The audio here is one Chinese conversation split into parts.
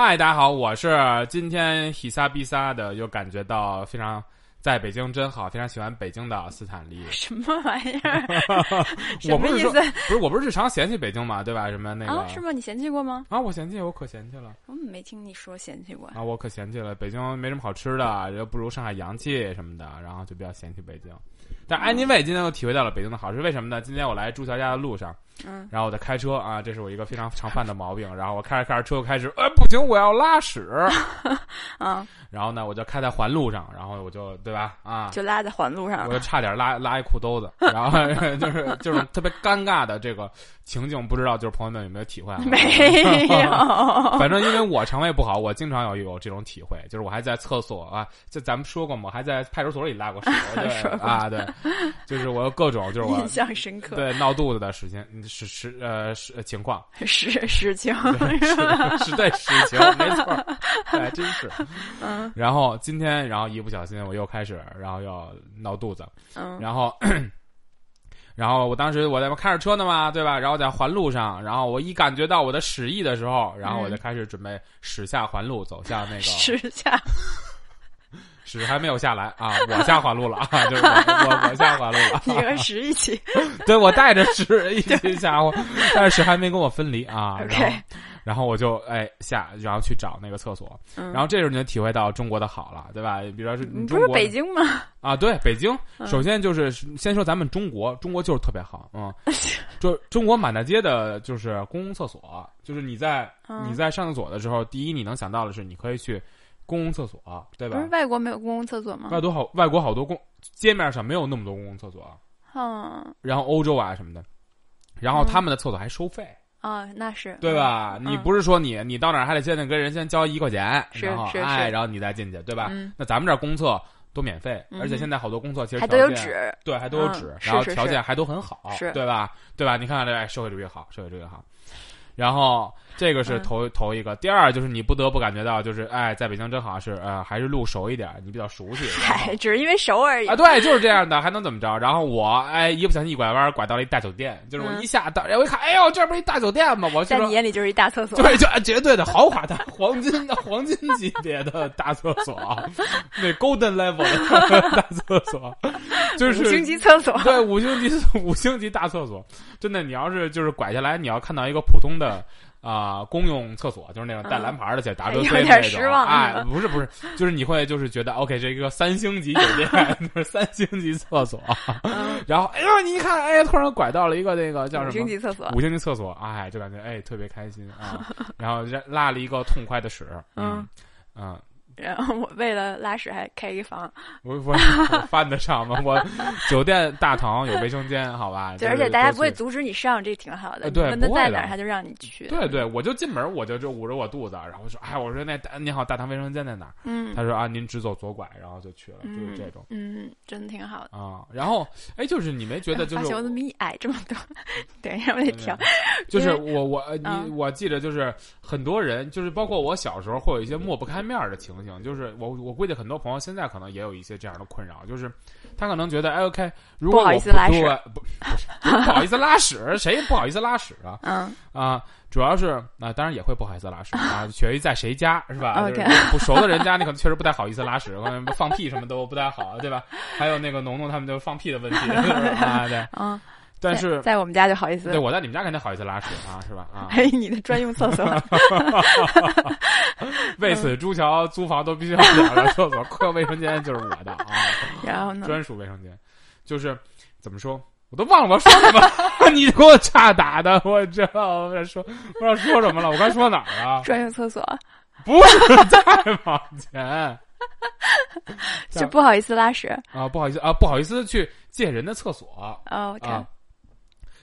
嗨，大家好，我是今天喜撒比撒的，又感觉到非常在北京真好，非常喜欢北京的斯坦利。什么玩意儿？什我不是说么意思？不是我不是日常嫌弃北京嘛，对吧？什么那个啊？是吗？你嫌弃过吗？啊我嫌弃，我可嫌弃了我没听你说嫌弃过。啊，我可嫌弃了。北京没什么好吃的，又不如上海洋气什么的，然后就比较嫌弃北京。但安妮卫今天又体会到了北京的好，是为什么呢？今天我来朱桥家的路上，嗯，然后我在开车啊，这是我一个非常常犯的毛病。然后我开着开着车，我开始，呃，不行，我要拉屎。啊，然后呢，我就开在环路上，然后我就对吧？啊，就拉在环路上我就差点拉拉一裤兜子，然后 就是就是特别尴尬的这个情景，不知道就是朋友们有没有体会啊？没有。反正因为我肠胃不好，我经常有有这种体会，就是我还在厕所啊，就咱们说过嘛，我还在派出所里拉过屎，对啊，对，就是我有各种就是我印象深刻，对闹肚子的事情是是呃是情况，是实情对是是对实情，没错儿，还真是。嗯然后今天，然后一不小心我又开始，然后要闹肚子，嗯然后，然后我当时我在开着车呢嘛，对吧？然后在环路上，然后我一感觉到我的屎意的时候，然后我就开始准备驶下环路，走向那个驶下屎还没有下来啊，我下环路了啊，就是我我我下环路了，你和屎一起。对我带着屎 一起下我，但是屎还没跟我分离啊，然后然后我就哎下，然后去找那个厕所，嗯然后这时候你就体会到中国的好了，对吧？比如说是你不是中国北京吗？啊，对，北京，嗯首先就是先说咱们中国，中国就是特别好，嗯，就中国满大街的就是公共厕所，就是你在嗯你在上厕所的时候，第一你能想到的是你可以去公共厕所，对吧不是？外国没有公共厕所吗？外国好，外国好多公街面上没有那么多公共厕所，嗯然后欧洲啊什么的，然后他们的厕所还收费，啊，那是对？吧？你嗯不是说你你到哪儿还得先得跟人先交一块钱，是然后是哎，是然后你再进去，对吧？嗯那咱们这儿公厕都免费，嗯而且现在好多公厕其实还都有纸。对，还都有嗯纸，然后条件还都很好，是对吧？对吧？你看看这，哎，社会主义好，社会主义好。然后这个是嗯头、头一个，第二就是你不得不感觉到，就是哎，在北京真好，是呃，还是路熟一点，你比较熟悉。然后嗨，只是因为熟而已啊，。对，就是这样的，还能怎么着？然后我哎，一不小心一拐弯，拐到了一大酒店，就是我嗯一下到，哎，我一看，哎呦，这不是一大酒店吗？我就在你眼里就是一大厕所。对，就绝对的豪华的 黄金的黄金级别的大厕所，那 golden level 的大厕所，就是五星级厕所。对，五星级五星级大厕所，真的，你要是就是拐下来，你要看到一个普通的啊、公用厕所，就是那种带蓝牌的且 W 有 C 点那种，失望哎，不是不是，就是你会就是觉得 OK，这一个三星级酒店，就是三星级厕所，嗯。然后哎呦，你一看，哎，突然拐到了一个那个叫什么？五星级厕所。五星级厕所，哎，就感觉哎特别开心啊，然后拉了一个痛快的屎，嗯。嗯，然后我为了拉屎还开一房，我我我犯得上吗？我酒店大堂有卫生间，好吧？对，而且大家不会阻止你上，这挺好的。呃对你问他不在哪儿，他就让你去。对对，我就进门，我就就捂着我肚子，然后说，哎，我说那大你好，大堂卫生间在哪儿？嗯，他说啊，您直走左拐，然后就去了，就是这种嗯，真的挺好的。啊。然后，哎，就是你没觉得 就是我怎么比你矮这么多？等一下，我得调。就是我我呃你嗯我记得就是很多人就是包括我小时候会有一些抹不开面儿的情形，就是我我估计很多朋友现在可能也有一些这样的困扰，就是他可能觉得哎 OK，如果不好意思拉屎对不不是不好意思拉屎，谁不好意思拉屎啊？嗯，啊，主要是啊，当然也会不好意思拉屎啊，取决于在谁家是吧 OK 就是不熟的人家，你可能确实不太好意思拉屎，可能放屁什么都不太好，对吧？还有那个农农他们就放屁的问题 啊，对。嗯，但是在在我们家就好意思对，我在你们家肯定好意思拉屎啊，是吧？啊，还有你的专用厕所。为此朱桥租房都必须要两个厕所，客卫生间就是我的啊，然后呢？专属卫生间，就是怎么说？我都忘了我说什么，你给我岔打的，我知道我在说不知道说什么了，我刚说哪儿啊？专用厕所不是再往前就不好意思拉屎。啊，不好意思啊，不好意思去借人的厕所哦，OK，啊。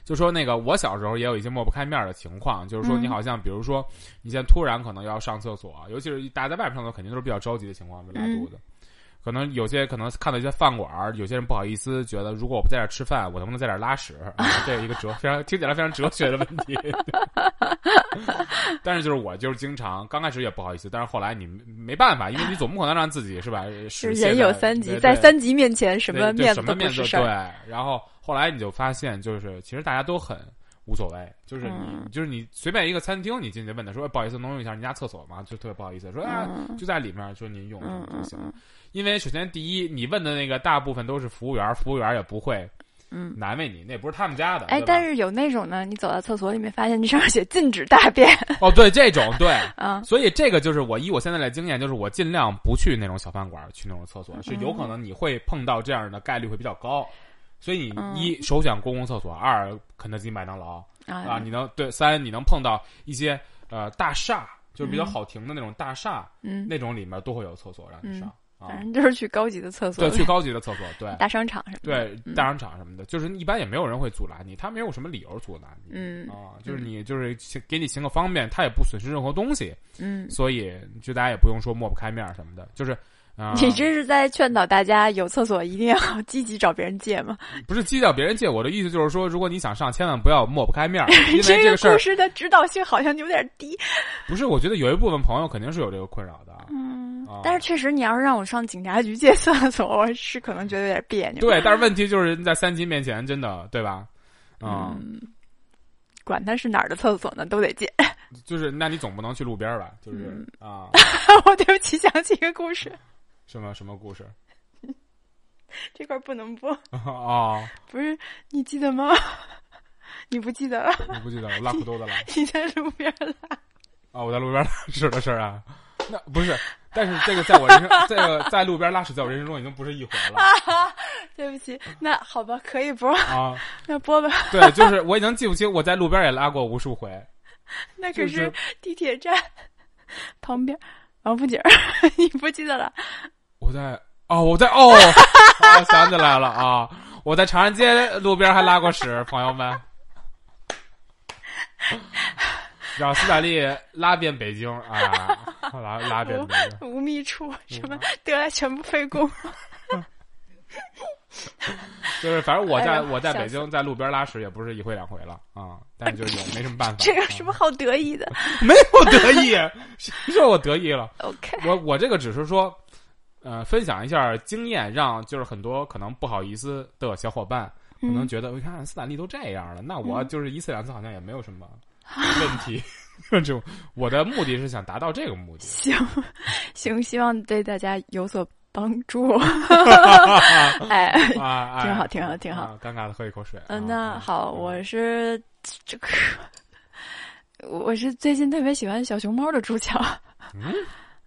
就说那个，我小时候也有一些抹不开面儿的情况，就是说嗯你好像，比如说你现在突然可能要上厕所，尤其是大家在外面上厕所，肯定都是比较着急的情况，就拉肚子。可能有些可能看到一些饭馆儿，有些人不好意思，觉得如果我不在这儿吃饭，我能不能在这儿拉屎？啊，这是一个哲非常听起来非常哲学的问题。但是就是我就是经常刚开始也不好意思，但是后来你没办法，因为你总不可能让自己是吧？是人有三急，在三急面前什么面子什么面子都不是事儿。对，然后后来你就发现，就是其实大家都很无所谓，就是你、嗯就是你随便一个餐厅，你进去问他说、哎不好意思，能用一下您家厕所吗？就特别不好意思说啊，嗯就在里面，说您用嗯就行。因为首先第一，你问的那个大部分都是服务员，服务员也不会嗯。难为你，那不是他们家的。哎，但是有那种呢，你走到厕所里面，发现你上面写禁止大便哦，对这种对，啊，所以这个就是我以我现在的经验，就是我尽量不去那种小饭馆，去那种厕所，是有可能你会碰到这样的概率会比较高。所以你嗯。一首选公共厕所，二肯德基、麦当劳啊，啊你能对三你能碰到一些呃大厦，就是比较嗯。好停的那种大厦，嗯，那种里面都会有厕所让你上啊反。正就是去高级的厕所对，去高级的厕所，对大商场什么的。对，嗯大商场什么的，就是一般也没有人会阻拦你，他没有什么理由阻拦你。嗯啊，就是你就是给你行个方便，他也不损失任何东西，嗯，所以就大家也不用说抹不开面什么的，就是啊，你这是在劝导大家有厕所一定要 积极找别人借吗？不是积极找别人借，我的意思就是说，如果你想上，千万不要抹不开面儿，因为这这个事儿故事的指导性好像有点低。不是，我觉得有一部分朋友肯定是有这个困扰的。嗯啊，但是确实，你要是让我上警察局借厕所，我是可能觉得有点别扭。对，但是问题就是在三级面前，真的对吧？嗯，嗯，管他是哪儿的厕所呢，都得借。就是那你总不能去路边吧？就是嗯啊，我对不起，想起一个故事，什么什么故事 这块儿不能播。啊？不是，你记得吗？你不记得了？我不记得了，拉裤兜子了你在路边拉。啊！我在路边拉屎的事儿啊，那不是，但是这个在我人生，这个在路边拉屎，在我人生中已经不是一回了对不起，那好吧，可以播，啊。那播吧。对，就是我已经记不清，我在路边也拉过无数回。那可是是地铁站旁边王府井，你不记得了？我在哦，我在哦，我 想起来了啊！我在长安街路边还拉过屎，朋友们。让斯坦利拉遍北京啊，拉拉遍北京。无觅处，什么得来全不费工。就是反正我在、哎我在北京在路边拉屎也不是一回两回了啊，但是就是也没什么办法。这有什么好得意的啊没有得意？谁说我得意了？？OK，我我这个只是说，呃，分享一下经验，让就是很多可能不好意思的小伙伴，可能嗯觉得，我看斯坦利都这样了，那我嗯就是一次两次好像也没有什么问题。这种我的目的是想达到这个目的。行行，希望对大家有所帮助。哎，啊，挺好哎挺好挺好啊尴尬的喝一口水。嗯，啊那好，嗯我是这个，我是最近特别喜欢小熊猫的主角。嗯，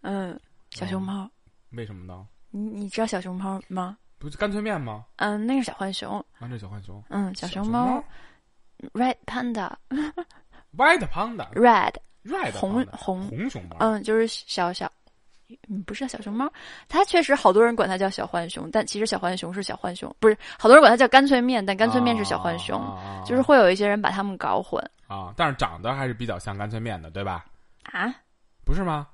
嗯，小熊猫，为什么呢？你你知道小熊猫吗？不是干脆面吗？嗯，那是小浣熊。啊，这小浣熊。嗯，小熊熊猫，red panda，red White panda，red 红红红熊猫。嗯，就是小小，嗯，不是小熊猫，它确实好多人管它叫小浣熊，但其实小浣熊是小浣熊，不是好多人管它叫干脆面，但干脆面是小浣熊，啊就是会有一些人把它们搞混啊，但是长得还是比较像干脆面的，对吧？啊。不是吗？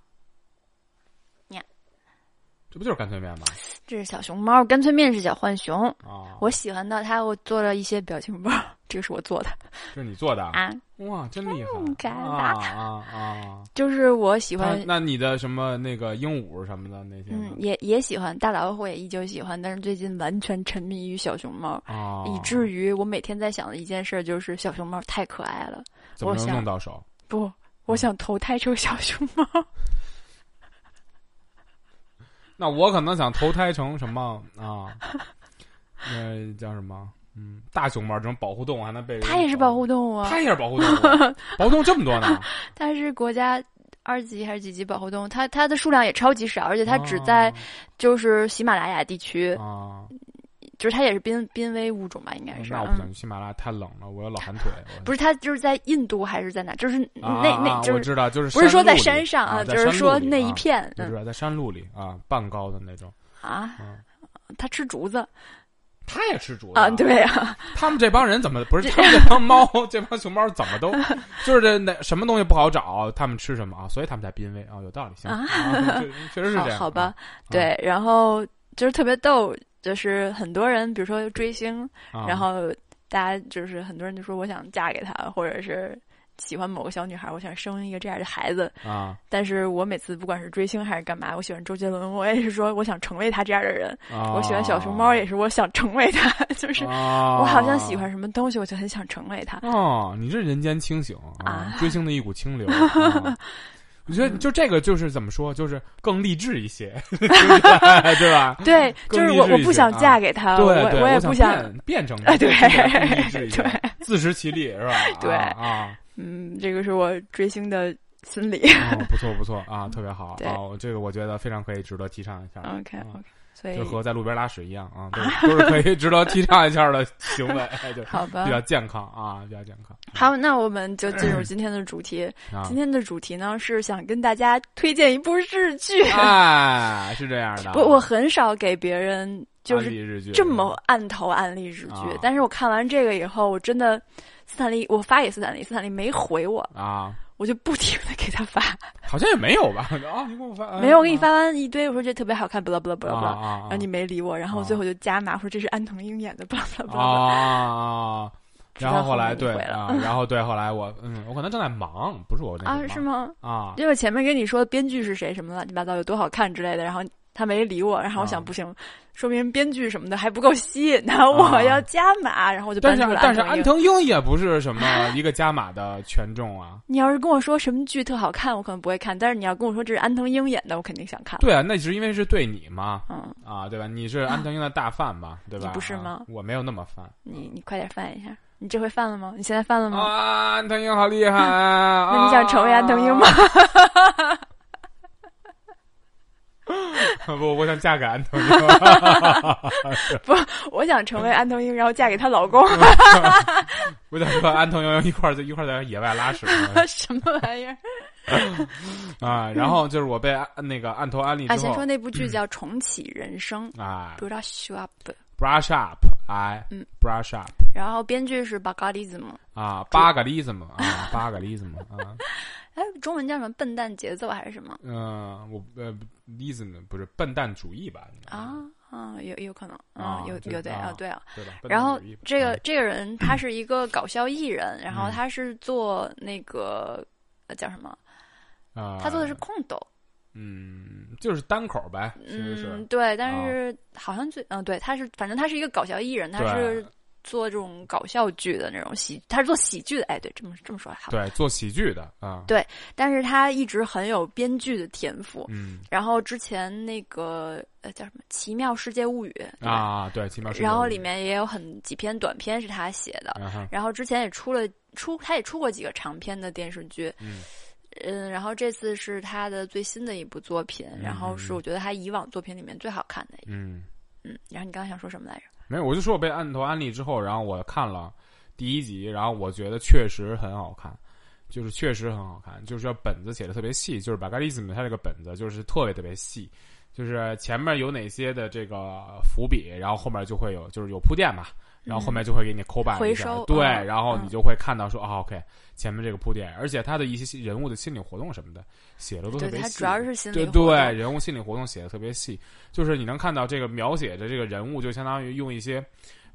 呀，这不就是干脆面吗？这是小熊猫，干脆面是小浣熊。啊，我喜欢到它，我做了一些表情包，这个是我做的这是你做的啊，哇，真厉害啊啊啊！就是我喜欢，那你的什么那个鹦鹉什么的那些嗯，也也喜欢，大老虎也依旧喜欢，但是最近完全沉迷于小熊猫。啊，以至于我每天在想的一件事就是小熊猫太可爱了，怎么能我想弄到手？不，我想投胎成小熊猫。那我可能想投胎成什么啊？那叫什么？嗯，大熊猫这种保护动物还能被它也是保护动物啊，它也是保护动物，保护动物这么多呢？它是国家二级还是几级保护动物？它它的数量也超级少，而且它只在就是喜马拉雅地区，啊，就是它也是濒濒危物种吧，应该是。那我不想嗯去喜马拉雅，太冷了，我有老寒腿。不是，它就是在印度还是在哪？就是啊那那就是我知道，就是不是说在山上啊，就是说那一啊片嗯我知道在山路里啊，半高的那种。啊嗯，它吃竹子它也吃竹子啊，对啊，他们这帮人怎么不是？他们这帮猫，这帮熊猫怎么都就是这那什么东西不好找，他们吃什么啊？所以他们才濒危啊，有道理，行啊确确实是这样。好好吧啊，对，然后就是特别逗，就是很多人比如说追星，啊然后大家就是很多人就说我想嫁给他，或者是喜欢某个小女孩，我想生一个这样的孩子。啊但是我每次不管是追星还是干嘛，我喜欢周杰伦，我也是说我想成为他这样的人。啊！我喜欢小熊猫，也是我想成为他，就是啊，我好像喜欢什么东西，我就很想成为他。哦，你这人间清醒啊追星的一股清流。啊我觉得就这个就是怎么说，就是更励志一些，对吧？对，就是我我不想嫁给他，我我也不想，变变成 哎对对，自食其力是吧？对啊，嗯，这个是我追星的心理。哦不错不错啊，特别好对啊，这个我觉得非常可以值得提倡一下。OK 啊 OK，所以就和在路边拉屎一样啊，都是 都是可以值得提倡一下的行为，哎 就好吧比较健康啊，比较健康。好，那我们就进入今天的主题。啊今，天的主题呢是想跟大家推荐一部日剧。哎，是这样的。我我很少给别人就是这么按头安利日剧，啊但是我看完这个以后，我真的斯坦利，我发给斯坦利，斯坦利没回我，啊，我就不停的给他发，好像也没有吧？啊，你给我发没有，我给你发完一堆，我说这特别好看，不啦不啦不啦不啦，啊啊，然后你没理我，然后最后就加码说这是安藤樱演的，不啦不啦不啊啦。啊，然后后来对然后对后来我嗯，我可能正在忙，不是我那啊，是吗？啊。因为前面跟你说编剧是谁什么乱七八糟有多好看之类的，然后他没理我，然后我想啊。不行，说明编剧什么的还不够吸引他，我要加码，然后我就搬出了但是但是安藤樱。安藤樱也不是什么一个加码的权重啊。你要是跟我说什么剧特好看，我可能不会看；但是你要跟我说这是安藤英演的，我肯定想看。对啊，那是因为是对你嘛嗯，啊，对吧？你是安藤英的大范吧，对吧？你不是吗啊我没有那么范你你快点翻一下，你这回翻了吗？你现在翻了吗？啊，安藤英好厉害啊！那你想成为安藤英吗？不，我想嫁给安藤樱。我想成为安藤樱，然后嫁给她老公，我想和安藤樱一块儿在一块儿在野外拉屎什么玩意儿？啊。然后就是我被那个案头安利啊，之后先说，那部剧叫《重启人生》，哎不知道 show up，，brush up，哎，嗯，brush up 然后编剧是巴嘎利兹姆，啊，八个例子嘛啊，巴嘎利兹姆啊，哎，中文叫什么？笨蛋节奏还是什么？嗯，我呃意思呢不是笨蛋主义吧？啊啊，有有可能，啊嗯，有有对啊啊，对啊。然后这个嗯这个人他是一个搞笑艺人，然后嗯他是做那个呃叫什么？啊，他做的是空斗，嗯，就是单口呗，嗯，对，但是好像最嗯对，他是反正他是一个搞笑艺人，他是做这种搞笑剧的那种喜，他是做喜剧的，哎，对，这么这么说还好。对做喜剧的啊，对但是他一直很有编剧的天赋。嗯然后之前那个呃叫什么《奇妙世界物语》，啊，对，奇妙世界物语然后里面也有很几篇短篇是他写的，啊然后之前也出了出，他也出过几个长篇的电视剧，嗯嗯，然后这次是他的最新的一部作品，然后是嗯我觉得他以往作品里面最好看的一个，嗯。嗯，然后你刚刚想说什么来着？没有，我就说我被按头安利之后，然后我看了第一集，然后我觉得确实很好看，就是确实很好看，就是本子写的特别细，就是巴嘎利斯姆他这个本子就是特别特别细，就是前面有哪些的这个伏笔，然后后面就会有就是有铺垫嘛，然后后面就会给你抠板回收对，嗯然后你嗯就会看到说啊，OK，前面这个铺垫，而且他的一些人物的心理活动什么的写的都特，别细，他主要是心理对活动对，人物心理活动写的特别细，就是你能看到这个描写的这个人物，就相当于用一些，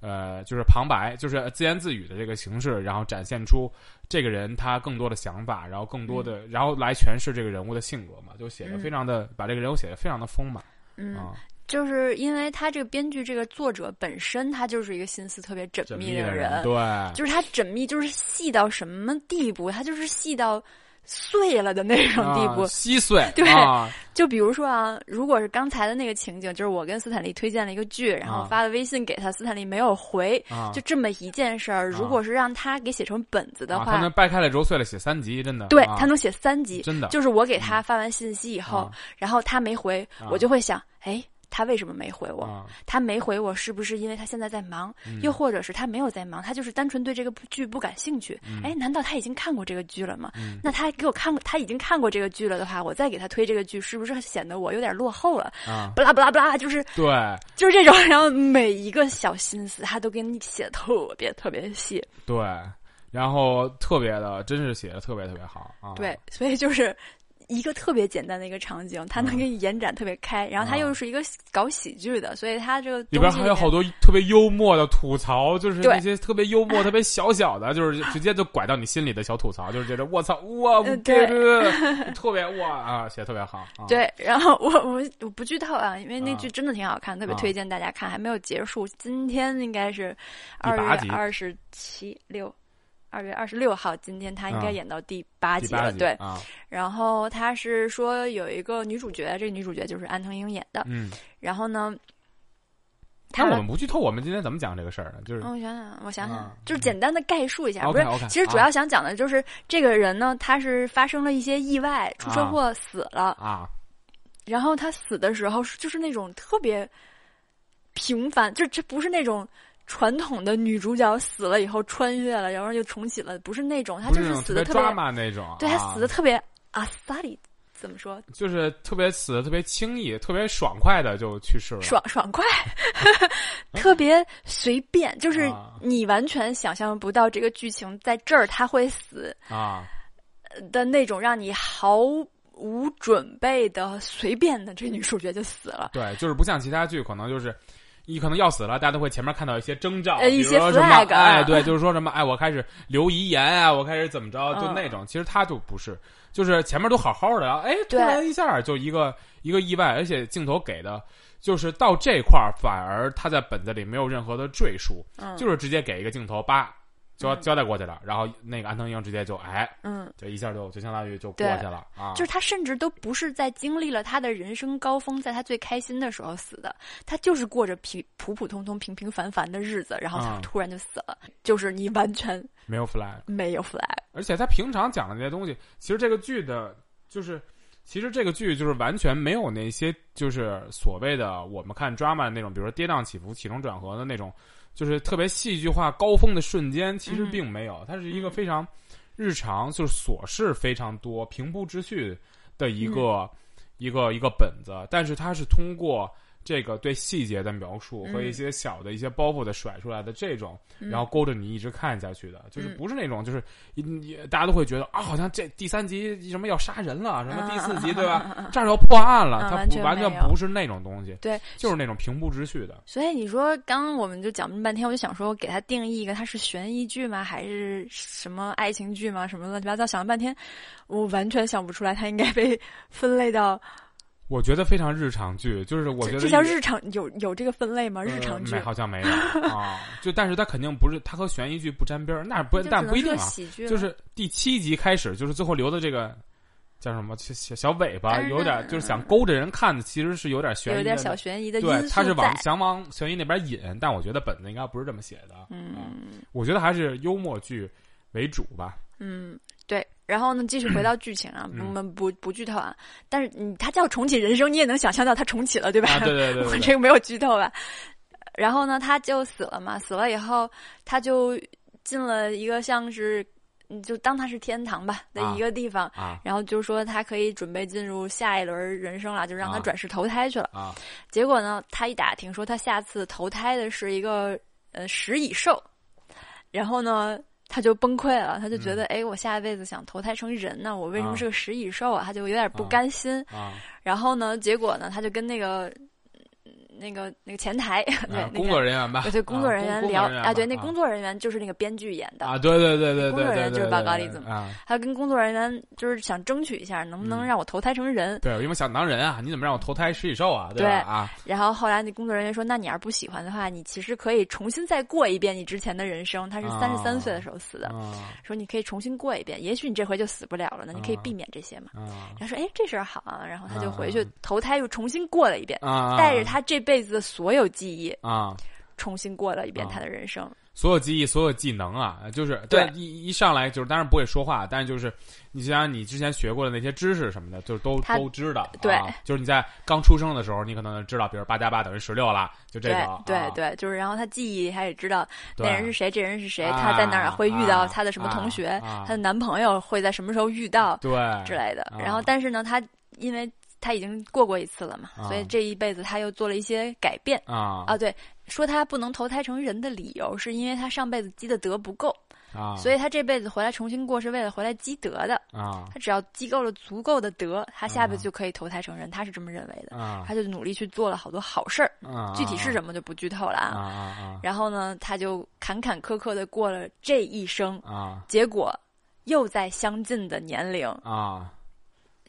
呃，就是旁白，就是自言自语的这个形式，然后展现出这个人他更多的想法，然后更多的，然后来诠释这个人物的性格嘛，就写的嗯。非常的，把这个人物写的非常的丰满嗯，啊，就是因为他这个编剧这个作者本身他就是一个心思特别缜缜密密的人，对，就是他缜密，就是细到什么地步？他就是细到碎了的那种地步。啊稀碎，对啊，就比如说啊，如果是刚才的那个情景，就是我跟斯坦利推荐了一个剧，然后啊发了微信给他，斯坦利没有回，啊，就这么一件事儿。如果是让他给写成本子的啊，话，他能掰开了揉碎了写三集，真的，啊对他能写三集。真的就是我给他发完信息以后，啊然后他没回，啊我就会想，哎，他为什么没回我？啊，他没回我，是不是因为他现在在忙？嗯又或者是他没有在忙，他就是单纯对这个剧不感兴趣？哎、难道他已经看过这个剧了吗？嗯那他给我看过，他已经看过这个剧了的话，我再给他推这个剧，是不是显得我有点落后了？啊，不啦不啦不啦，就是对，就是这种，然后每一个小心思他都给你写特别特别细，对，然后特别的，真是写的特别特别好啊，对，所以就是一个特别简单的一个场景，它能嗯。给你延展特别开，然后它啊。又是一个搞喜剧的，所以它这个里边还有好多特别幽默的吐槽，就是那些特别幽默、特别小小的，就是直接就拐到你心里的小吐槽，就是觉得我操哇，呃对对对，特别哇啊，写的特别好。啊、对，然后我我我不剧透啊，因为那啊。剧真的挺好看，特别啊。推荐大家看，还没有结束，今天应该是二月二十七六。二月二十六号，今天他应该啊。演到第八集了，对。啊，然后他是说有一个女主角，这个女主角就是安藤樱演的。嗯，然后呢，那她我们不剧透，我们今天怎么讲这个事儿呢？就是嗯，我想想，我想想，啊。就是简单的概述一下，不是，其实主要想讲的就是、这个人呢，他是发生了一些意外，出车祸死了，啊，然后他死的时候就是那种特别平凡，就这不是那种传统的女主角死了以后穿越了，然后又重启了，不是那种，她就是死的特别，抓马那种，对他啊死的特别阿萨里，怎么说？就是特别死的特别轻易、特别爽快的就去世了。爽爽快，特别随便，就是啊你完全想象不到这个剧情在这儿他会死啊，的那种，让你毫无准备的随便的，这女主角就死了。对，就是不像其他剧，可能就是。你可能要死了，大家都会前面看到一些征兆，比呃一些如说什么哎，对，就是说什么，哎，我开始留遗言啊，我开始怎么着，就嗯。那种。其实他就不是，就是前面都好好的，然后哎，突然一下就一个一个意外，而且镜头给的，就是到这块儿，反而他在本子里没有任何的赘述，嗯，就是直接给一个镜头，叭交嗯交代过去了，然后那个安藤英直接就哎，嗯，就一下就就相当于就过去了啊，就是他甚至都不是在经历了他的人生高峰，在他最开心的时候死的，他就是过着平普普通通、平平凡凡的日子，然后突然就死了，就是你完全没有 flag。没有 flag。而且他平常讲的那些东西，其实这个剧的，就是其实这个剧就是完全没有那些就是所谓的我们看 drama 的那种，比如说跌宕起伏、起承转合的那种，就是特别戏剧化、高峰的瞬间，其实嗯并没有。它是一个非常日常，就是琐事非常多、平铺直叙的一个、一个一个本子，但是它是通过。这个对细节的描述和一些小的一些包袱的甩出来的这种，嗯然后勾着你一直看下去的，就是嗯不是那种就是大家都会觉得啊，好像这第三集什么要杀人了，什么第四集对吧？这儿要破案了，它完全不是那种东西，对，就是那种平铺直叙的。所以你说，刚刚我们就讲这么半天，我就想说，给它定义一个，它是悬疑剧吗？还是什么爱情剧吗？什么乱七八糟，想了半天，我完全想不出来，它应该被分类到我觉得非常日常剧，就是我觉得这叫日常有有这个分类吗？呃日常剧没好像没有 啊，就但是它肯定不是，它和悬疑剧不沾边儿，那不但不一定啊。喜剧，就是第七集开始，就是最后留的这个叫什么小小小尾巴，嗯有点就是想勾着人看的，其实是有点悬疑的，有点小悬疑的对，素他是往。想往悬疑那边引，但我觉得本子应该不是这么写的。嗯我觉得还是幽默剧为主吧。嗯，对。然后呢，继续回到剧情啊，嗯我们不不剧透啊。但是你他叫重启人生，你也能想象到他重启了，对吧？啊，对对对 这个没有剧透吧。然后呢，他就死了嘛，死了以后，他就进了一个像是，嗯就当他是天堂吧的啊一个地方。啊然后就说他可以准备进入下一轮人生了，就让他啊转世投胎去了。啊结果呢，他一打听说他下次投胎的是一个呃食蚁兽，然后呢，他就崩溃了，他就觉得，哎、我下一辈子想投胎成人呢，我为什么是个食蚁兽啊？他就有点不啊甘心。啊！然后呢，结果呢，他就跟那个。嗯那个那个前台，对、那工作人员吧，对工作人员聊啊，啊，对，那工作人员就是那个编剧演的，啊，对对对对工作人员就是巴嘎对里子嘛啊，他跟工作人员就是想争取一下，能不能嗯让我投胎成人。对，因为想当人啊，你怎么让我投胎食蚁兽啊？对啊，然后后来那工作人员说：“那你要是不喜欢的话，你其实可以重新再过一遍你之前的人生。”他是三十三岁的时候死的，啊说你可以重新过一遍，也许你这回就死不了了呢，你可以啊避免这些嘛。啊然后说：“哎，这事儿好啊。”然后他就回去啊投胎，又重新过了一遍，啊！带着他这辈子的所有记忆，啊，重新过了一遍啊他的人生。所有记忆、所有技能啊，就是对一一上来就是，当然不会说话，但是就是你想想你之前学过的那些知识什么的，就是都都知道。对啊就是你在刚出生的时候，你可能知道，比如八加八等于十六了，就这对种。啊对对，就是然后他记忆他也知道那人是谁，这人是谁，啊他在哪儿会遇到啊他的什么同学，啊他的男朋友会在什么时候遇到对之类的。啊然后，但是呢，他因为他已经过过一次了嘛，啊。所以这一辈子他又做了一些改变。啊。啊。对，说他不能投胎成人的理由，是因为他上辈子积的德不够，啊，所以他这辈子回来重新过是为了回来积德的。啊。他只要积够了足够的德，他下辈子啊。就可以投胎成人。他是这么认为的，啊。他就努力去做了好多好事儿，啊，具体是什么就不剧透了啊。然后呢，他就坎坎坷坷的过了这一生，啊。结果又在相近的年龄啊，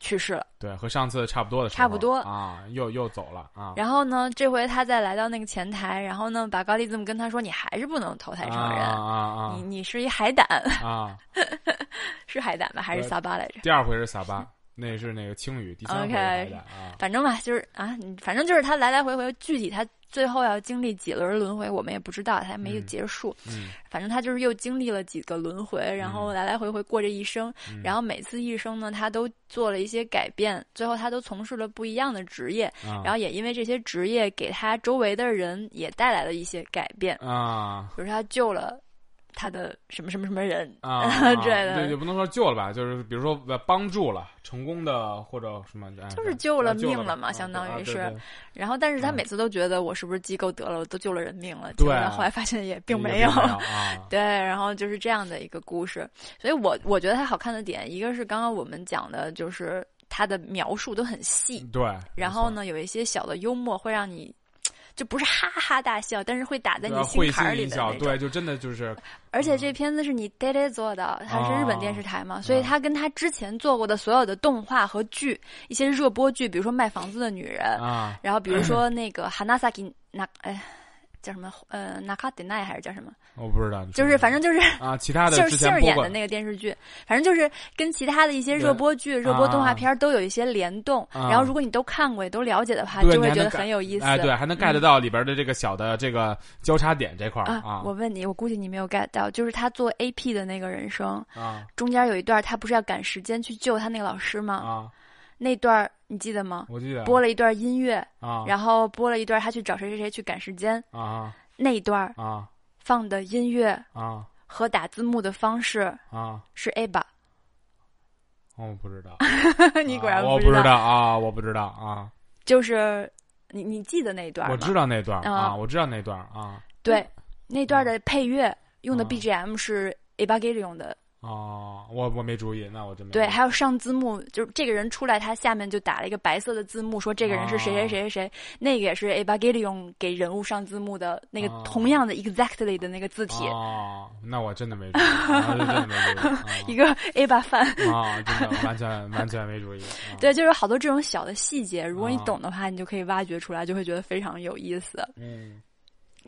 去世了。对，和上次差不多的时候，差不多啊，又又走了啊，然后呢，这回他再来到那个前台，然后呢，把高丽这么跟他说：“你还是不能投胎成人，啊啊你你是一海胆，啊啊！是海胆吧？还是对萨巴来着？第二回是萨巴，那是那个青雨，第三回是 OK 反正吧，就是啊，你反正就是他来来回回，具体他最后要经历几轮轮回，我们也不知道，他还没有嗯。结束。嗯。反正他就是又经历了几个轮回，然后来来回回过这一生，嗯。然后每次一生呢，他都做了一些改变，最后他都从事了不一样的职业，啊，然后也因为这些职业给他周围的人也带来了一些改变，啊。比如说他救了他的什么什么什么人啊 之类的对，也不能说救了吧，就是比如说呃帮助了成功的或者什么，哎就是救了命了嘛啊相当于是然后，但是他嗯每次都觉得我是不是机构得了，我都救了人命了。结果对后来发现也并也没有。啊，对，然后就是这样的一个故事。所以我我觉得它好看的点，一个是刚刚我们讲的，就是它的描述都很细，对，然后呢有一些小的幽默会让你。就不是哈哈大笑，但是会打在，你心坎儿里的笑，那种。对，就真的就是而且这片子是你爹爹做的，他是日本电视台嘛，所以啊它跟他之前做过的所有的动画和剧，一些热播剧，比如说《卖房子的女人》，啊然后比如 说那个 Hanasaki 那哎叫什么呃 Nakadena 还是叫什么，我不知道，就是反正就是啊，其他的就是杏儿演的那个电视剧，反正就是跟其他的一些热播剧、热播动画片都有一些联动。啊然后如果你都看过也都了解的话，对就会觉得很有意思。哎，对，还能 get 到里边的这个小的这个交叉点这块儿啊啊，我问你，我估计你没有 get 到，就是他做 AP 的那个人生，啊中间有一段他不是要赶时间去救他那个老师吗？啊，那段儿你记得吗？我记得播了一段音乐，啊。然后播了一段他去找谁谁谁去赶时间，啊那一段儿啊放的音乐啊。和打字幕的方式啊，是 ABBA，我不知道，你果然啊我不知道啊，我不知道啊，就是你你记得那一段吗？我知道那段啊啊，我知道那段啊。对，那段的配乐用的啊 BGM 是 Evangelion 的，啊，我我没注意，那我真没对，还有上字幕，就是这个人出来，他下面就打了一个白色的字幕，说这个人是谁谁谁谁谁，那个也是 Evangelion 给人物上字幕的那个啊同样的 exactly 的那个字体，哦，那我真的没注意，真的没注意 一个 ABBA fan。啊，啊真的完全完全没注意，啊对，就是好多这种小的细节，如果你啊懂的话，你就可以挖掘出来，就会觉得非常有意思。嗯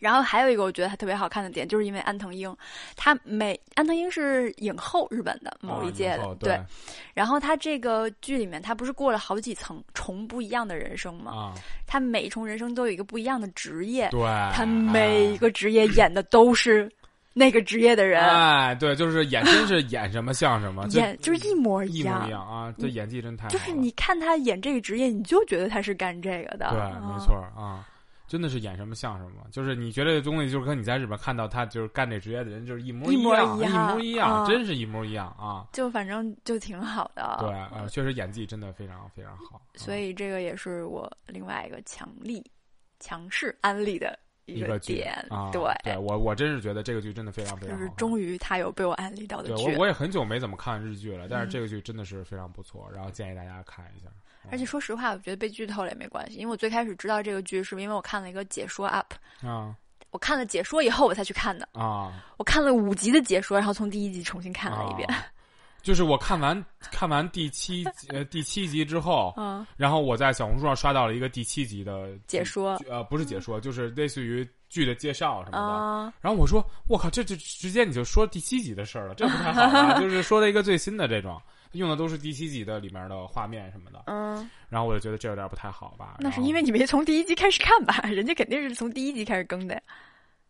然后还有一个我觉得他特别好看的点，就是因为安藤英，他每安藤英是影后日本的某一届的，对。然后他这个剧里面，他不是过了好几层重不一样的人生吗？啊，她每一重人生都有一个不一样的职业，对，他每一个职业演的都是那个职业的人，哎，对，就是演真是演什么像什么，这演就是一模一样。模一样啊！这演技真太好了，就是你看他演这个职业，你就觉得他是干这个的。对，啊没错啊，真的是演什么像什么。就是你觉得这东西，就是跟你在日本看到他就是干这职业的人，就是一模一样，一模一样，啊真是一模一样啊！就反正就挺好的。对，呃，确实演技真的非常非常好。所以这个也是我另外一个强力、强势安利的一个剧点。啊，对，对我我真是觉得这个剧真的非常非常好。就是终于他有被我安利到的剧对我，我也很久没怎么看日剧了，但是嗯这个剧真的是非常不错，然后建议大家看一下。而且说实话，我觉得被剧透了也没关系，因为我最开始知道这个剧是因为我看了一个解说 UP，啊我看了解说以后我才去看的。啊，我看了五集的解说，然后从第一集重新看了一遍。啊就是我看完看完第七呃第七集之后，嗯，然后我在小红书上刷到了一个第七集的解说剧呃不是解说，就是类似于剧的介绍什么的。啊，然后我说我靠，这就直接你就说第七集的事儿了，这不太好吧？就是说了一个最新的这种，用的都是第七集的里面的画面什么的。嗯，然后我就觉得这有点不太好吧。那是因为你没从第一集开始看吧？人家肯定是从第一集开始更的呀。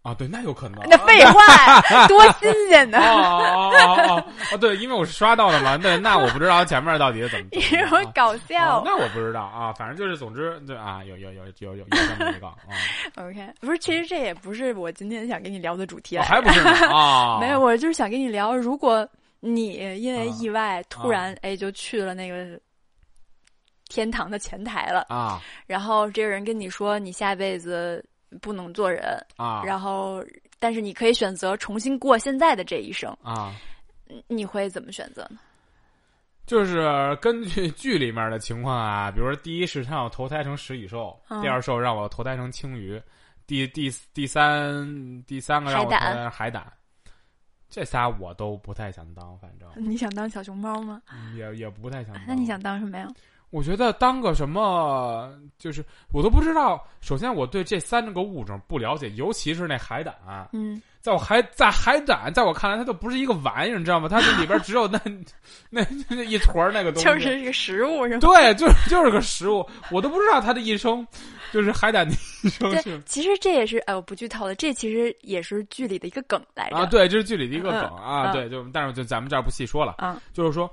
啊，对，那有可能。那废话，多新鲜呢！哦哦哦哦哦，对，因为我是刷到的嘛，那那我不知道前面到底是怎么。怎么什么啊搞笑哦？那我不知道啊，反正就是，总之对啊，有有有有有有这么一个啊，OK，不是，其实这也不是我今天想跟你聊的主题哦还不是啊，没有，我就是想跟你聊，如果你因为啊意外突然哎就去了那个天堂的前台了，啊。然后这个人跟你说你下辈子不能做人，啊，然后但是你可以选择重新过现在的这一生，啊，你会怎么选择呢？就是根据剧里面的情况啊，比如说第一是让我投胎成食蚁兽，嗯第二兽让我投胎成青鱼，第第第三第三个让我投胎成海胆，这仨我都不太想当，反正 你想当小熊猫吗？也也不太想当。那你想当什么呀？我觉得当个什么，就是我都不知道。首先，我对这三个物种不了解，尤其是那海胆、嗯，在我海在海胆，在我看来，它都不是一个玩意儿，你知道吗？它这里边只有那 那那一坨那个东西，就是一个食物是吗？对，就是就是个食物，我都不知道它的一生，就是海胆的一生对是，其实这也是哎，我不剧透了，这其实也是剧里的一个梗来着。啊，对，这是剧里的一个梗嗯啊，嗯对，就但是就咱们这儿不细说了，啊，就是说。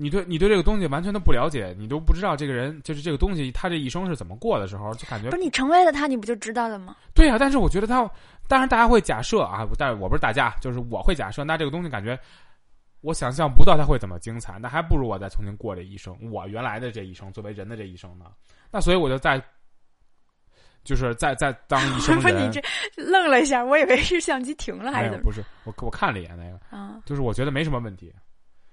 你对你对这个东西完全都不了解，你都不知道这个人就是这个东西他这一生是怎么过的时候，就感觉不是你成为了他，你不就知道了吗？对呀、但是我觉得他，当然大家会假设啊，但是我不是大家，就是我会假设，那这个东西感觉我想象不到他会怎么精彩，那还不如我再重新过这一生，我原来的这一生，作为人的这一生呢。那所以我就再，就是在在当一生 不是人你，这愣了一下，我以为是相机停了还是怎么？不是我我看了一眼那个，啊，就是我觉得没什么问题，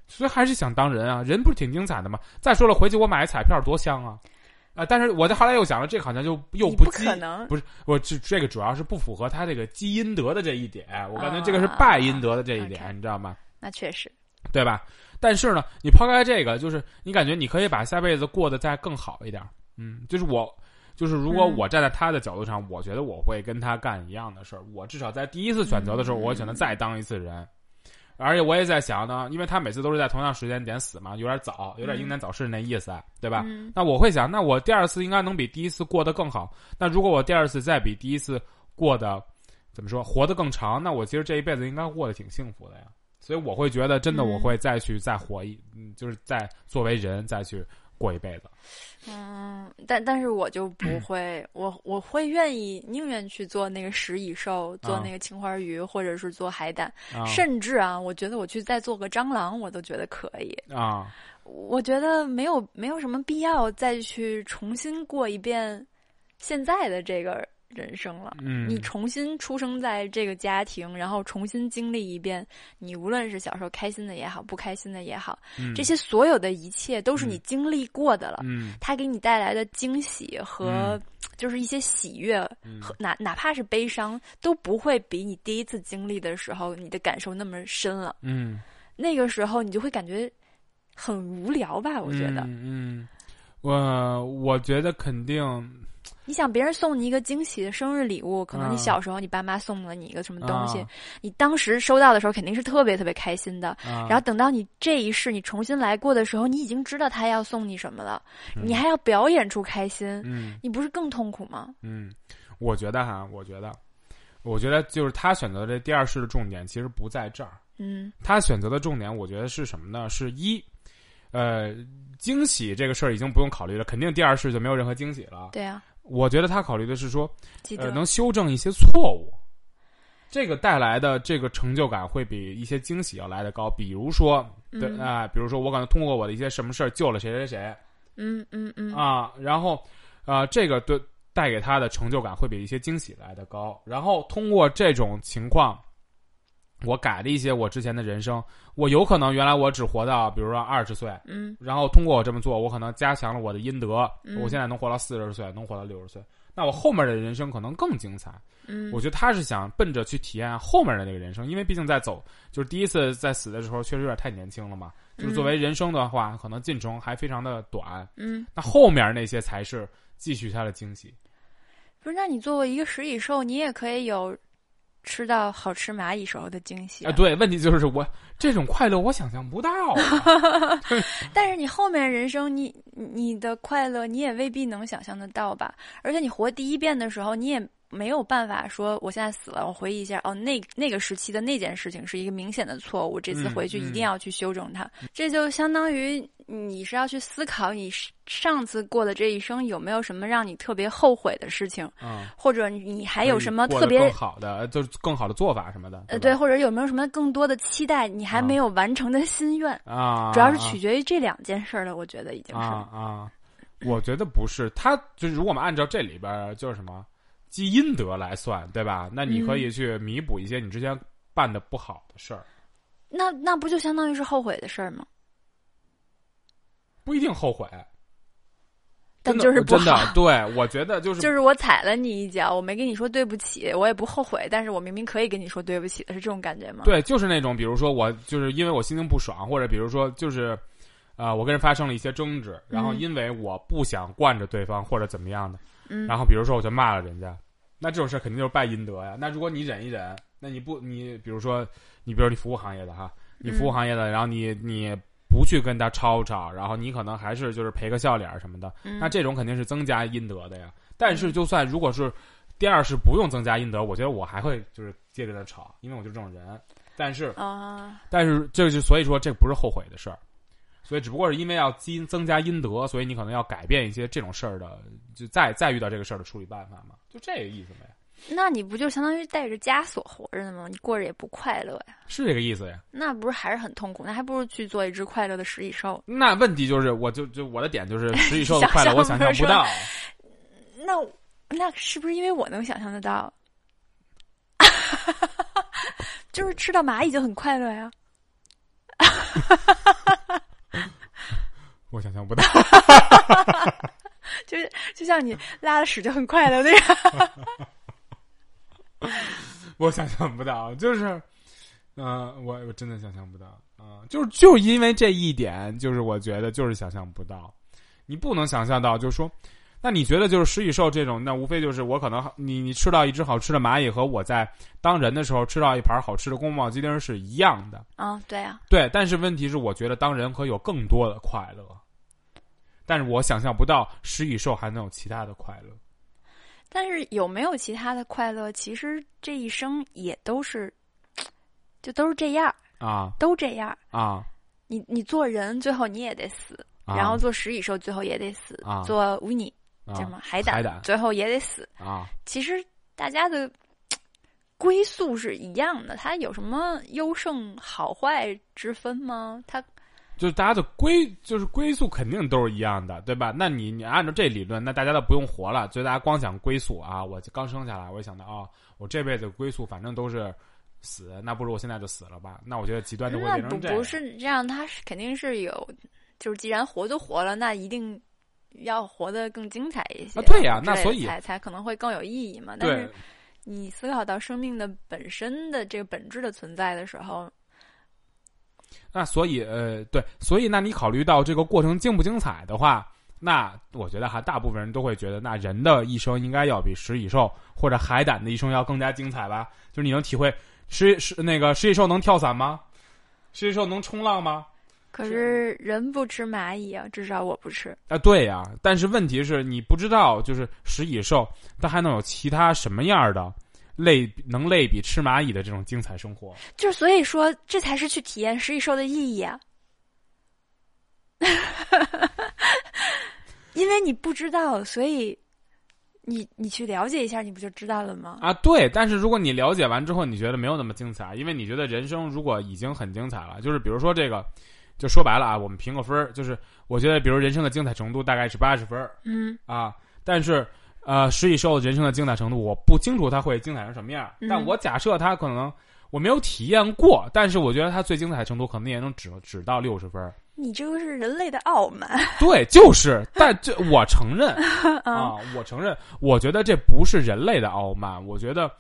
所以还是想当人啊，人不是挺精彩的吗？再说了，回去我买彩票多香啊！啊、但是我这后来又想了，这个好像就又你不基可能不是我这这个主要是不符合他这个积阴德的这一点，我感觉这个是啊败阴德的这一点你知道吗？那确实，对吧？但是呢，你抛开这个，就是你感觉你可以把下辈子过得再更好一点，嗯，就是我。就是如果嗯我站在他的角度上，我觉得我会跟他干一样的事儿。我至少在第一次选择的时候，嗯我选择再当一次人。而且我也在想呢，因为他每次都是在同样时间点死嘛，有点早，有点英年早逝那意思，对吧？嗯那我会想，那我第二次应该能比第一次过得更好。那如果我第二次再比第一次过得怎么说，活得更长，那我其实这一辈子应该过得挺幸福的呀。所以我会觉得，真的嗯我会再去再活一，嗯，就是再作为人再去过一辈子。嗯，但但是我就不会，我我会愿意宁愿去做那个食蚁兽，做啊那个青花鱼，或者是做海胆，啊甚至啊，我觉得我去再做个蟑螂，我都觉得可以。啊，我觉得没有没有什么必要再去重新过一遍现在的这个人生了。嗯，你重新出生在这个家庭，然后重新经历一遍，你无论是小时候开心的也好，不开心的也好，嗯这些所有的一切都是你嗯经历过的了。嗯它给你带来的惊喜和嗯就是一些喜悦嗯和哪哪怕是悲伤，都不会比你第一次经历的时候你的感受那么深了。嗯，那个时候你就会感觉很无聊吧？我觉得，嗯，嗯我我觉得肯定你想别人送你一个惊喜的生日礼物，可能你啊小时候你爸妈送了你一个什么东西，啊你当时收到的时候肯定是特别特别开心的。啊，然后等到你这一世你重新来过的时候，你已经知道他要送你什么了，嗯你还要表演出开心，嗯你不是更痛苦吗？嗯，我觉得哈，我觉得，我觉得就是他选择的这第二世的重点其实不在这儿，嗯他选择的重点，我觉得是什么呢？是一，呃，惊喜这个事儿已经不用考虑了，肯定第二世就没有任何惊喜了。对啊，我觉得他考虑的是说，呃，能修正一些错误，这个带来的这个成就感会比一些惊喜要来的高。比如说，对嗯啊、比如说我可能通过我的一些什么事儿救了谁谁谁嗯嗯嗯啊，然后，啊，这个对带给他的成就感会比一些惊喜来的高。然后通过这种情况。我改了一些我之前的人生，我有可能原来我只活到比如说二十岁，嗯。然后通过我这么做，我可能加强了我的阴德，嗯。我现在能活到四十岁，能活到六十岁，那我后面的人生可能更精彩。嗯，我觉得他是想奔着去体验后面的那个人生，因为毕竟在走，就是第一次在死的时候确实有点太年轻了嘛。就是作为人生的话，可能进程还非常的短，嗯，那后面那些才是继续他的惊喜。不是，那你作为一个食蚁兽，你也可以有吃到好吃蚂蚁时候的惊喜啊，对，问题就是我这种快乐我想象不到、啊。但是你后面人生你，你的快乐你也未必能想象得到吧？而且你活第一遍的时候，你也没有办法说我现在死了，我回忆一下，哦，那那个时期的那件事情是一个明显的错误，这次嗯回去一嗯定要去修正它。这就相当于你是要去思考你上次过的这一生有没有什么让你特别后悔的事情，嗯，或者你还有什么特别更好的，就是更好的做法什么的。呃，对，或者有没有什么更多的期待，你还啊没有完成的心愿，啊，主要是取决于这两件事儿了。我觉得已经是，啊啊，我觉得不是，他就是如果我们按照这里边儿就是什么，积阴德来算，对吧？那你嗯可以去弥补一些你之前办的不好的事儿，那那不就相当于是后悔的事儿吗？不一定后悔。但就是不真的，对，我觉得就是 就是我踩了你一脚，我没跟你说对不起，我也不后悔，但是我明明可以跟你说对不起的，是这种感觉吗？，对，就是那种，比如说我就是因为我心情不爽，或者比如说就是，呃，我跟人发生了一些争执，然后嗯因为我不想惯着对方或者怎么样的，嗯，然后比如说我就骂了人家，那这种事肯定就是败阴德呀。那如果你忍一忍，那你不你比如说你比如你服务行业的哈，你服务嗯行业的，然后你你不去跟他吵吵，然后你可能还是就是赔个笑脸儿什么的，嗯那这种肯定是增加阴德的呀。但是就算如果是第二是不用增加阴德，我觉得我还会就是接着跟他吵，因为我就这种人。但是啊，但是这就所以说这不是后悔的事儿，所以只不过是因为要积增加阴德，所以你可能要改变一些这种事儿的，就再再遇到这个事儿的处理办法嘛，就这个意思呗，那你不就相当于带着枷锁活着呢吗？你过着也不快乐呀，是这个意思呀。那不是还是很痛苦？那还不如去做一只快乐的食蚁兽。那问题就是，我就就我的点就是食蚁兽的 快乐，想我想象不不到。那那是不是因为我能想象得到？就是吃到蚂蚁就很快乐呀。我想象不到。就是就像你拉了屎就很快乐那样。我想象不到，就是，嗯、我我真的想象不到，啊、就是就因为这一点，就是我觉得就是想象不到，你不能想象到，就是说，那你觉得就是食蚁兽这种，那无非就是我可能你你吃到一只好吃的蚂蚁和我在当人的时候吃到一盘好吃的宫保鸡丁是一样的，啊，对啊，对，但是问题是，我觉得当人可以有更多的快乐，但是我想象不到食蚁兽还能有其他的快乐。但是有没有其他的快乐？其实这一生也都是，就都是这样，啊都这样。啊你你做人最后你也得死，啊！然后做食蚁兽最后也得死，啊做乌尼什么海胆海胆最后也得死。啊其实大家的归宿是一样的，它有什么优胜好坏之分吗？它就是大家的归就是归宿肯定都是一样的，对吧？那你你按照这理论，那大家都不用活了，所以大家光想归宿啊，我刚生下来，我就想到啊、我这辈子归宿反正都是死，那不如我现在就死了吧？那我觉得极端就会变成这样。不是这样，他是肯定是有，就是既然活就活了，那一定要活得更精彩一些啊对呀那所以才才可能会更有意义嘛。但是你思考到生命的本身的这个本质的存在的时候，那所以呃对，所以那你考虑到这个过程精不精彩的话，那我觉得哈，大部分人都会觉得，那人的一生应该要比食蚁兽或者海胆的一生要更加精彩吧？就是你能体会食食那个食蚁兽能跳伞吗？食蚁兽能冲浪吗？可是人不吃蚂蚁啊，至少我不吃。啊，对呀，但是问题是你不知道，就是食蚁兽它还能有其他什么样的类能类比吃蚂蚁的这种精彩生活？就是所以说，这才是去体验食蚁兽的意义啊。因为你不知道，所以你你去了解一下，你不就知道了吗？啊，对，但是如果你了解完之后，你觉得没有那么精彩，因为你觉得人生如果已经很精彩了，就是比如说这个，就说白了啊，我们评个分儿，就是我觉得，比如人生的精彩程度大概是八十分儿嗯啊，但是呃，食蚁兽人生的精彩程度，我不清楚它会精彩成什么样，嗯但我假设它可能我没有体验过，但是我觉得它最精彩程度可能也能只只到六十分儿。你这个是人类的傲慢。对，就是，但这我承认 嗯啊，我承认，我觉得这不是人类的傲慢，我觉得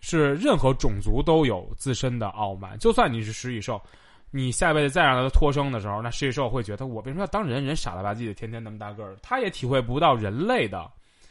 是任何种族都有自身的傲慢。就算你是食蚁兽，你下辈子再让它脱生的时候，那食蚁兽会觉得我为什么要当人？人傻了吧唧的，天天那么大个儿，他也体会不到人类的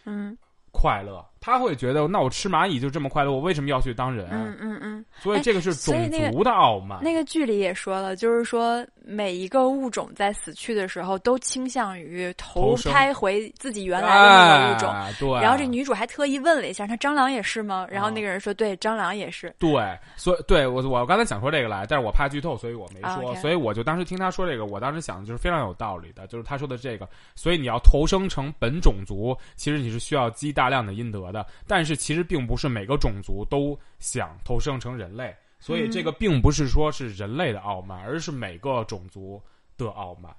嗯。快乐，他会觉得那我吃蚂蚁就这么快乐，我为什么要去当人？嗯嗯嗯。所以这个是种族的傲慢。那个剧里也说了，就是说每一个物种在死去的时候都倾向于投胎回自己原来的那个物种。哎对，然后这女主还特意问了一下，她蟑螂也是吗？然后啊那个人说，对，蟑螂也是。对，所以对我我刚才想说这个来，但是我怕剧透，所以我没啊说。所以我就当时听他说这个，我当时想的就是非常有道理的，就是他说的这个。所以你要投生成本种族，其实你是需要积大量的阴德的，但是其实并不是每个种族都想投生成人类，所以这个并不是说是人类的傲慢，而是每个种族的傲慢。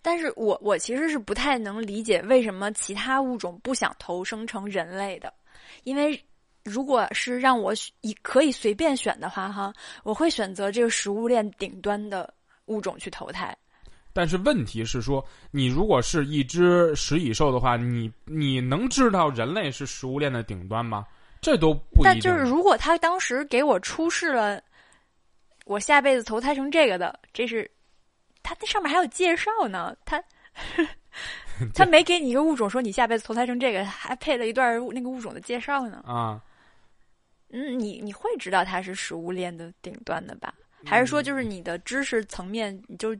但是我我其实是不太能理解为什么其他物种不想投生成人类的。因为如果是让我以可以随便选的话，哈，我会选择这个食物链顶端的物种去投胎。但是问题是说，你如果是一只食蚁兽的话，你你能知道人类是食物链的顶端吗？这都不一定。但就是如果他当时给我出示了，我下辈子投胎成这个的，这是他那上面还有介绍呢，他 他没给你一个物种说你下辈子投胎成这个，还配了一段那个物种的介绍呢。啊，嗯，你你会知道它是食物链的顶端的吧？还是说就是你的知识层面你就？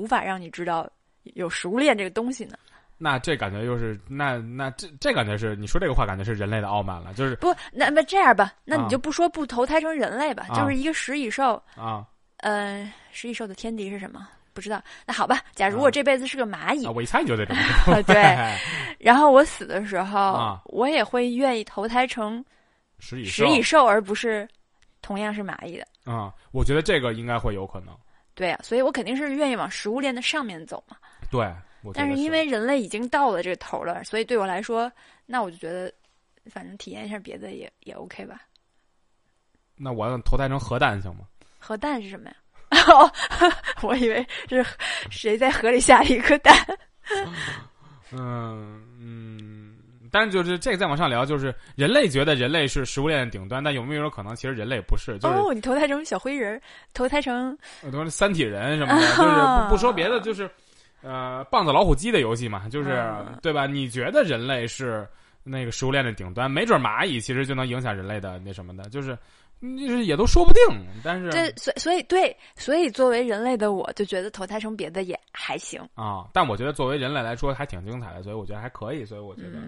无法让你知道有食物链这个东西呢。那这感觉又是那那这这感觉是你说这个话，感觉是人类的傲慢了。就是不那那这样吧，那你就不说不投胎成人类吧，就是一个食蚁兽啊。呃，食蚁兽的天敌是什么？不知道。那好吧，假如我这辈子是个蚂蚁，我一猜你就得这么 说。对。然后我死的时候，我也会愿意投胎成食蚁食蚁兽，而不是同样是蚂蚁的。啊，我觉得这个应该会有可能。对呀，所以我肯定是愿意往食物链的上面走嘛。对，但是因为人类已经到了这个头了，所以对我来说，那我就觉得，反正体验一下别的也也 OK 吧。那我投胎成核弹行吗？核弹是什么呀？哦，我以为是谁在河里下了一颗蛋。嗯嗯。但是就是这个再往上聊，就是人类觉得人类是食物链的顶端，但有没有种可能，其实人类不是？就是哦，你投胎成小灰人，投胎成我说三体人什么的，就是不不说别的，就是呃，棒子老虎鸡的游戏嘛，就是对吧？你觉得人类是那个食物链的顶端，没准蚂蚁其实就能影响人类的那什么的，就是。就是也都说不定，但是这，所所以对，所以作为人类的我就觉得投胎成别的也还行啊。但我觉得作为人类来说还挺精彩的，所以我觉得还可以。所以我觉得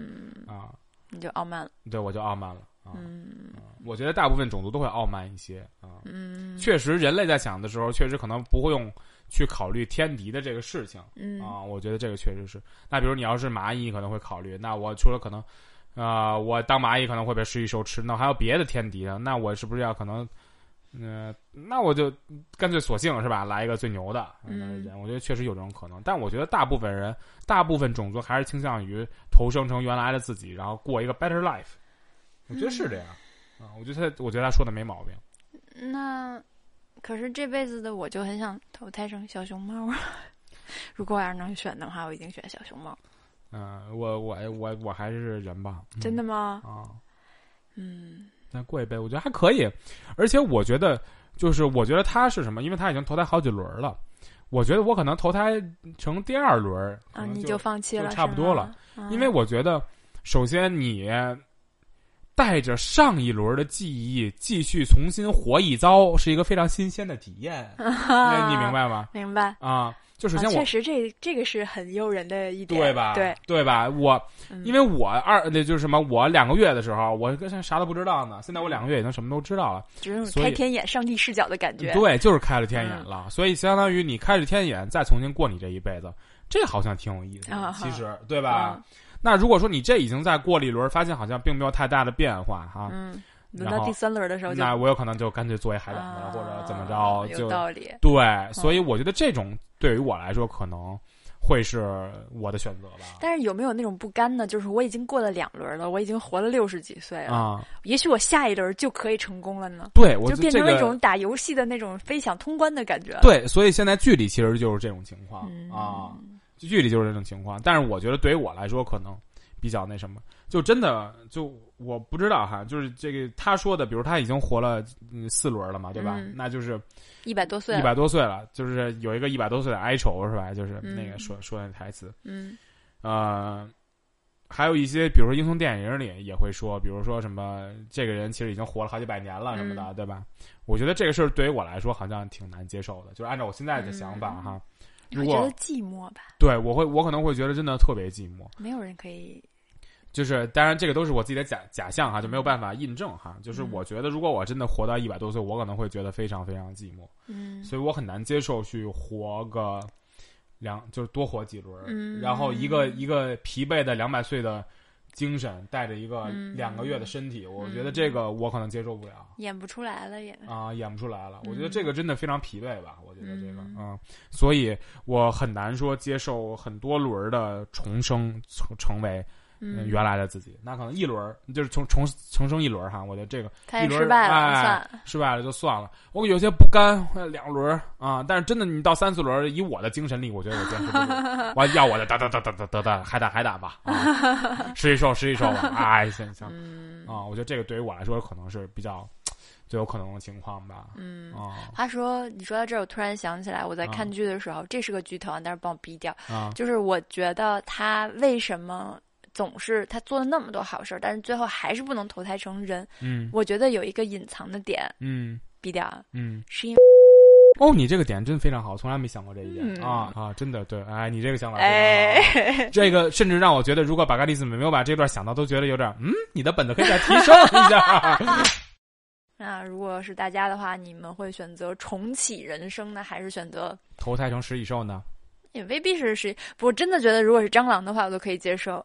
啊，你就傲慢了，对我就傲慢了啊。嗯，我觉得大部分种族都会傲慢一些啊。嗯，确实，人类在想的时候，确实可能不会用去考虑天敌的这个事情。嗯啊，我觉得这个确实是。那比如你要是蚂蚁，可能会考虑。那我除了可能。啊，我当蚂蚁可能会被食蚁兽吃，那还有别的天敌呢？那我是不是要可能，嗯，那我就干脆索性是吧，来一个最牛的嗯？我觉得确实有这种可能，但我觉得大部分人，大部分种族还是倾向于投生成原来的自己，然后过一个 better life。我觉得是这样啊，我觉得他，我觉得他说的没毛病。那可是这辈子的我就很想投胎成小熊猫啊。如果我要是能选的话，我一定选小熊猫。嗯，我我我我还是人吧？真的吗？啊，嗯，再过一辈，我觉得还可以。而且我觉得，就是我觉得他是什么？因为他已经投胎好几轮了。我觉得我可能投胎成第二轮啊，你就放弃了，差不多了。因为我觉得，首先你带着上一轮的记忆继续重新活一遭，是一个非常新鲜的体验。你明白吗？明白啊。就首先我确实这这个是很诱人的一点，对吧？对对吧？我因为我二那就是什么，我两个月的时候，我跟啥都不知道呢。现在我两个月已经什么都知道了，就是开天眼、上帝视角的感觉。对，就是开了天眼了。所以相当于你开着天眼，再重新过你这一辈子，这好像挺有意思的。其实，对吧？那如果说你这已经在过了一轮，发现好像并没有太大的变化，哈。嗯。轮到第三轮的时候，那我有可能就干脆作为海胆了，或者怎么着？有道理。对，所以我觉得这种对于我来说可能会是我的选择吧。但是有没有那种不甘呢？就是我已经过了两轮了，我已经活了六十几岁了啊，也许我下一轮就可以成功了呢？对，我就变成那种打游戏的那种飞想通关的感觉。对，所以现在剧里其实就是这种情况啊，剧里就是这种情况。但是我觉得对于我来说，可能比较那什么。就真的就我不知道哈，就是这个他说的，比如他已经活了四轮了嘛，对吧？那就是一百多岁，一百多岁了，就是有一个一百多岁的哀愁是吧？就是那个说说那台词，嗯，呃，还有一些，比如说英雄电影里也会说，比如说什么这个人其实已经活了好几百年了什么的，对吧？我觉得这个事儿对于我来说好像挺难接受的，就是按照我现在的想法哈，如果寂寞吧，对我会我可能会觉得真的特别寂寞，没有人可以。就是，当然这个都是我自己的假假象哈，就没有办法印证哈。就是我觉得，如果我真的活到一百多岁，我可能会觉得非常非常寂寞。嗯，所以我很难接受去活个两，就是多活几轮。嗯，然后一个一个疲惫的两百岁的精神，带着一个两个月的身体，我觉得这个我可能接受不了。演不出来了也啊，演不出来了。我觉得这个真的非常疲惫吧。我觉得这个嗯，所以我很难说接受很多轮的重生成成为。嗯，原来的自己，那可能一轮儿就是重重重生一轮儿哈，我觉得这个一轮失败了，哎算了。失败了就算了。我有些不甘，呃两轮儿啊，但是真的你到三四轮儿，以我的精神力，我觉得我坚持不住。我要我的打打打打打打打，还打还打吧，啊，十一受试一受吧，哎，行行嗯啊，我觉得这个对于我来说可能是比较最有可能的情况吧，嗯。啊话说，你说到这儿，我突然想起来，我在啊看剧的时候，这是个剧透啊，但是帮我逼掉。啊就是我觉得他为什么总是他做了那么多好事儿，但是最后还是不能投胎成人？嗯我觉得有一个隐藏的点，嗯逼掉啊，嗯。是因为哦，你这个点真非常好，从来没想过这一点、嗯啊啊！真的对，哎，你这个想法。哎，这个甚至让我觉得，如果巴嘎利斯没有把这段想到，都觉得有点嗯，你的本子可以再提升一下。那如果是大家的话，你们会选择重启人生呢，还是选择？投胎成食蚁兽呢？也未必是食，不我真的觉得，如果是蟑螂的话，我都可以接受。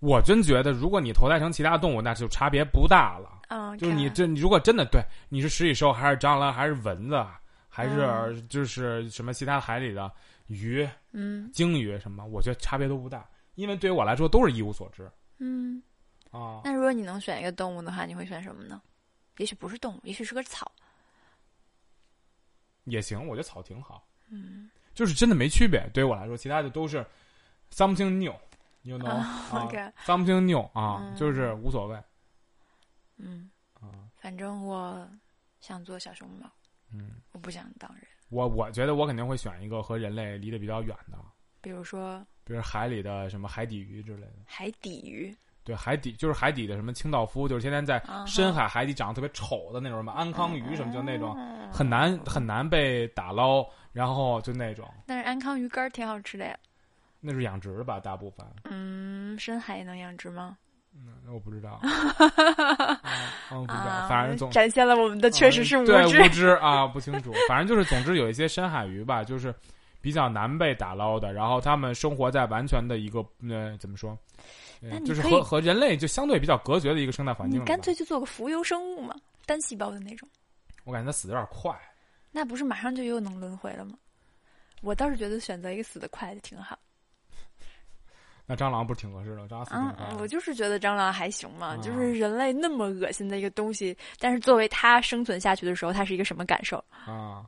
我真觉得，如果你投胎成其他动物，那就差别不大了。嗯，就是你这，你如果真的对你是食蚁兽，还是蟑螂，还是蚊子，还是嗯就是什么其他海里的鱼、嗯鲸鱼什么，我觉得差别都不大，因为对于我来说都是一无所知嗯，啊。那如果你能选一个动物的话，你会选什么呢？也许不是动物，也许是个草。也行，我觉得草挺好。嗯就是真的没区别。对于我来说，其他的都是 something new，you know 啊啊 OK，something new 啊，嗯就是无所谓嗯，啊。反正我想做小熊猫，嗯，我不想当人。我我觉得我肯定会选一个和人类离得比较远的，比如说比如海里的什么海底鱼之类的。海底鱼，对，海底就是海底的什么清道夫，就是天天在深海海底长得特别丑的那种什么安康鱼什么，就那种嗯很难很难被打捞，然后就那种，但是安康鱼干儿挺好吃的呀。那是养殖的吧，大部分。嗯，深海也能养殖吗？嗯，我不知道，啊 嗯，不知道，啊，反正总展现了我们的确实是无对。无知啊，不清楚。反正就是，总之有一些深海鱼吧，就是比较难被打捞的，然后他们生活在完全的一个呃怎么说，呃就是和和人类就相对比较隔绝的一个生态环境。你干脆就做个浮游生物嘛，单细胞的那种，我感觉它死的有点快。那不是马上就又能轮回了吗？我倒是觉得选择一个死的快的挺好。那蟑螂不是挺合适的？蟑螂死挺快。嗯，我就是觉得蟑螂还行嘛，啊就是人类那么恶心的一个东西，但是作为它生存下去的时候，它是一个什么感受？啊，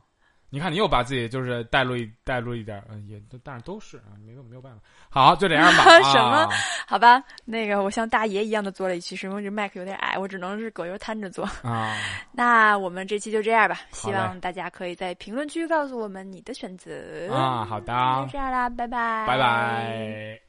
你看你又把自己就是带入一带入一点，嗯，也但是都是啊，没有没有办法。好，就这样吧。什么啊好吧，那个我像大爷一样的做了一期，是因为这麦克有点矮，我只能是葛优摊着做。啊？那我们这期就这样吧，希望大家可以在评论区告诉我们你的选择啊好的就这样啦，拜拜，拜拜。